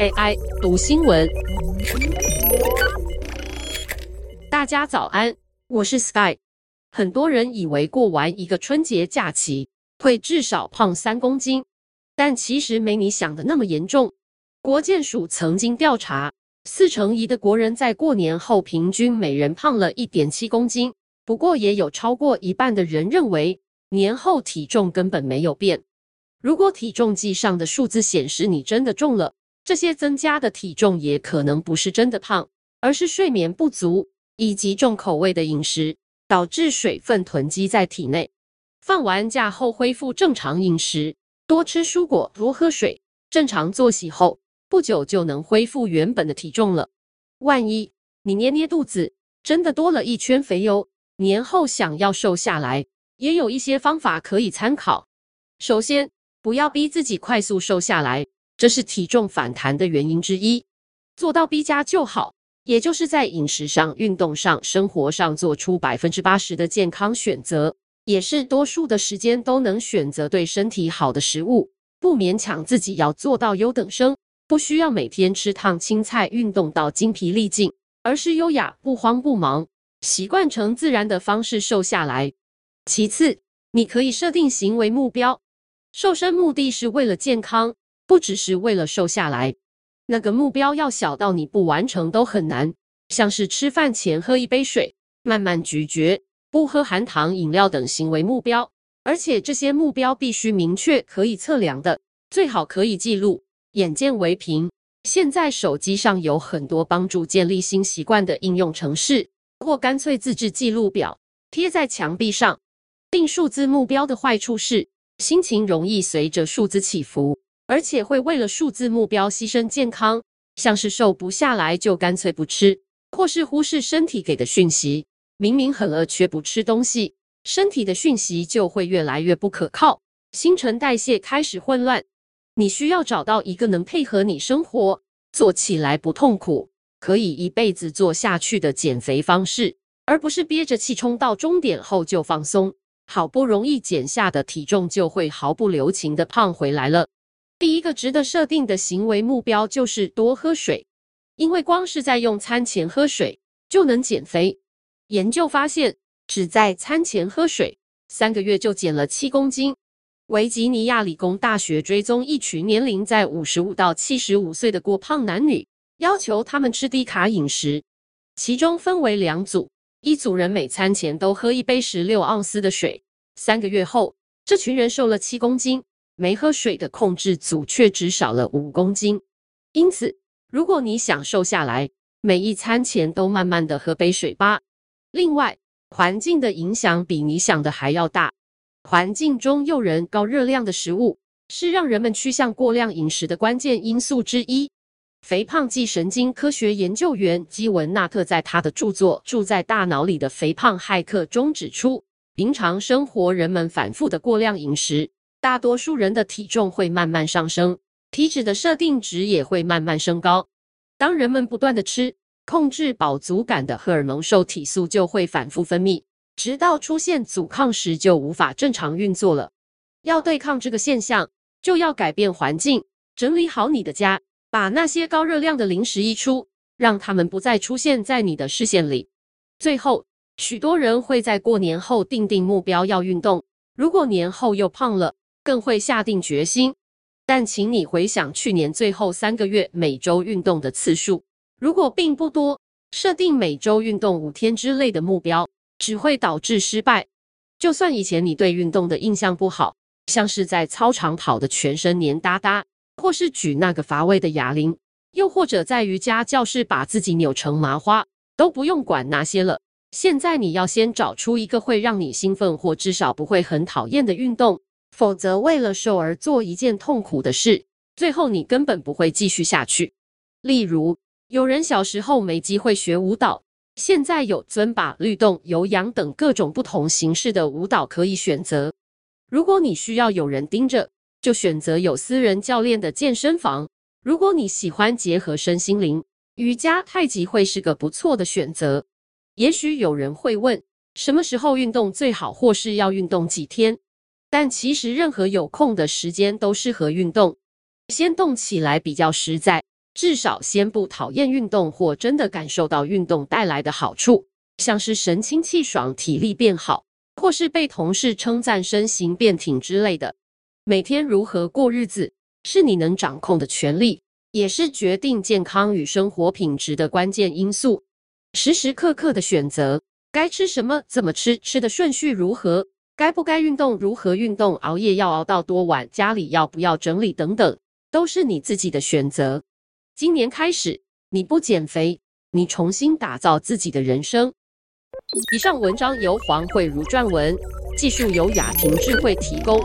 AI 读新闻，大家早安，我是 Sky。很多人以为过完一个春节假期会至少胖三公斤，但其实没你想的那么严重。国健署曾经调查，四成一的国人在过年后平均每人胖了一点七公斤。不过，也有超过一半的人认为年后体重根本没有变。如果体重计上的数字显示你真的重了，这些增加的体重也可能不是真的胖，而是睡眠不足以及重口味的饮食导致水分囤积在体内。放完假后恢复正常饮食，多吃蔬果，多喝水，正常作息后，不久就能恢复原本的体重了。万一你捏捏肚子，真的多了一圈肥油，年后想要瘦下来，也有一些方法可以参考。首先，不要逼自己快速瘦下来，这是体重反弹的原因之一。做到 B 加就好，也就是在饮食上、运动上、生活上做出百分之八十的健康选择，也是多数的时间都能选择对身体好的食物。不勉强自己要做到优等生，不需要每天吃烫青菜、运动到精疲力尽，而是优雅、不慌不忙，习惯成自然的方式瘦下来。其次，你可以设定行为目标。瘦身目的是为了健康，不只是为了瘦下来。那个目标要小到你不完成都很难，像是吃饭前喝一杯水、慢慢咀嚼、不喝含糖饮料等行为目标。而且这些目标必须明确、可以测量的，最好可以记录，眼见为凭。现在手机上有很多帮助建立新习惯的应用程式，或干脆自制记录表贴在墙壁上。定数字目标的坏处是，心情容易随着数字起伏，而且会为了数字目标牺牲健康，像是瘦不下来就干脆不吃，或是忽视身体给的讯息。明明很饿却不吃东西，身体的讯息就会越来越不可靠，新陈代谢开始混乱。你需要找到一个能配合你生活、做起来不痛苦、可以一辈子做下去的减肥方式，而不是憋着气冲到终点后就放松。好不容易减下的体重就会毫不留情地胖回来了。第一个值得设定的行为目标就是多喝水，因为光是在用餐前喝水就能减肥。研究发现，只在餐前喝水，三个月就减了七公斤。维吉尼亚理工大学追踪一群年龄在五十五到七十五岁的过胖男女，要求他们吃低卡饮食，其中分为两组。一组人每餐前都喝一杯十六盎司的水，三个月后，这群人瘦了七公斤；没喝水的控制组却只少了五公斤。因此，如果你想瘦下来，每一餐前都慢慢的喝杯水吧。另外，环境的影响比你想的还要大。环境中诱人、高热量的食物，是让人们趋向过量饮食的关键因素之一。肥胖暨神经科学研究员基文纳特在他的著作《住在大脑里的肥胖骇客》中指出，平常生活人们反复的过量饮食，大多数人的体重会慢慢上升，体脂的设定值也会慢慢升高。当人们不断的吃，控制饱足感的荷尔蒙受体素就会反复分泌，直到出现阻抗时就无法正常运作了。要对抗这个现象，就要改变环境，整理好你的家。把那些高热量的零食移出，让他们不再出现在你的视线里。最后，许多人会在过年后定定目标要运动，如果年后又胖了，更会下定决心。但请你回想去年最后三个月每周运动的次数，如果并不多，设定每周运动五天之类的目标，只会导致失败。就算以前你对运动的印象不好，像是在操场跑得全身黏哒哒。或是举那个乏味的哑铃，又或者在瑜伽教室把自己扭成麻花，都不用管那些了。现在你要先找出一个会让你兴奋，或至少不会很讨厌的运动，否则为了瘦而做一件痛苦的事，最后你根本不会继续下去。例如，有人小时候没机会学舞蹈，现在有尊巴、律动、有氧等各种不同形式的舞蹈可以选择。如果你需要有人盯着，就选择有私人教练的健身房。如果你喜欢结合身心灵，瑜伽、太极会是个不错的选择。也许有人会问，什么时候运动最好，或是要运动几天？但其实任何有空的时间都适合运动。先动起来比较实在，至少先不讨厌运动或真的感受到运动带来的好处，像是神清气爽、体力变好，或是被同事称赞身形变挺之类的。每天如何过日子，是你能掌控的权利，也是决定健康与生活品质的关键因素。时时刻刻的选择，该吃什么、怎么吃、吃的顺序如何，该不该运动、如何运动、熬夜要熬到多晚、家里要不要整理等等，都是你自己的选择。今年开始，你不减肥，你重新打造自己的人生。以上文章由黄慧如撰文，技术由雅婷智慧提供。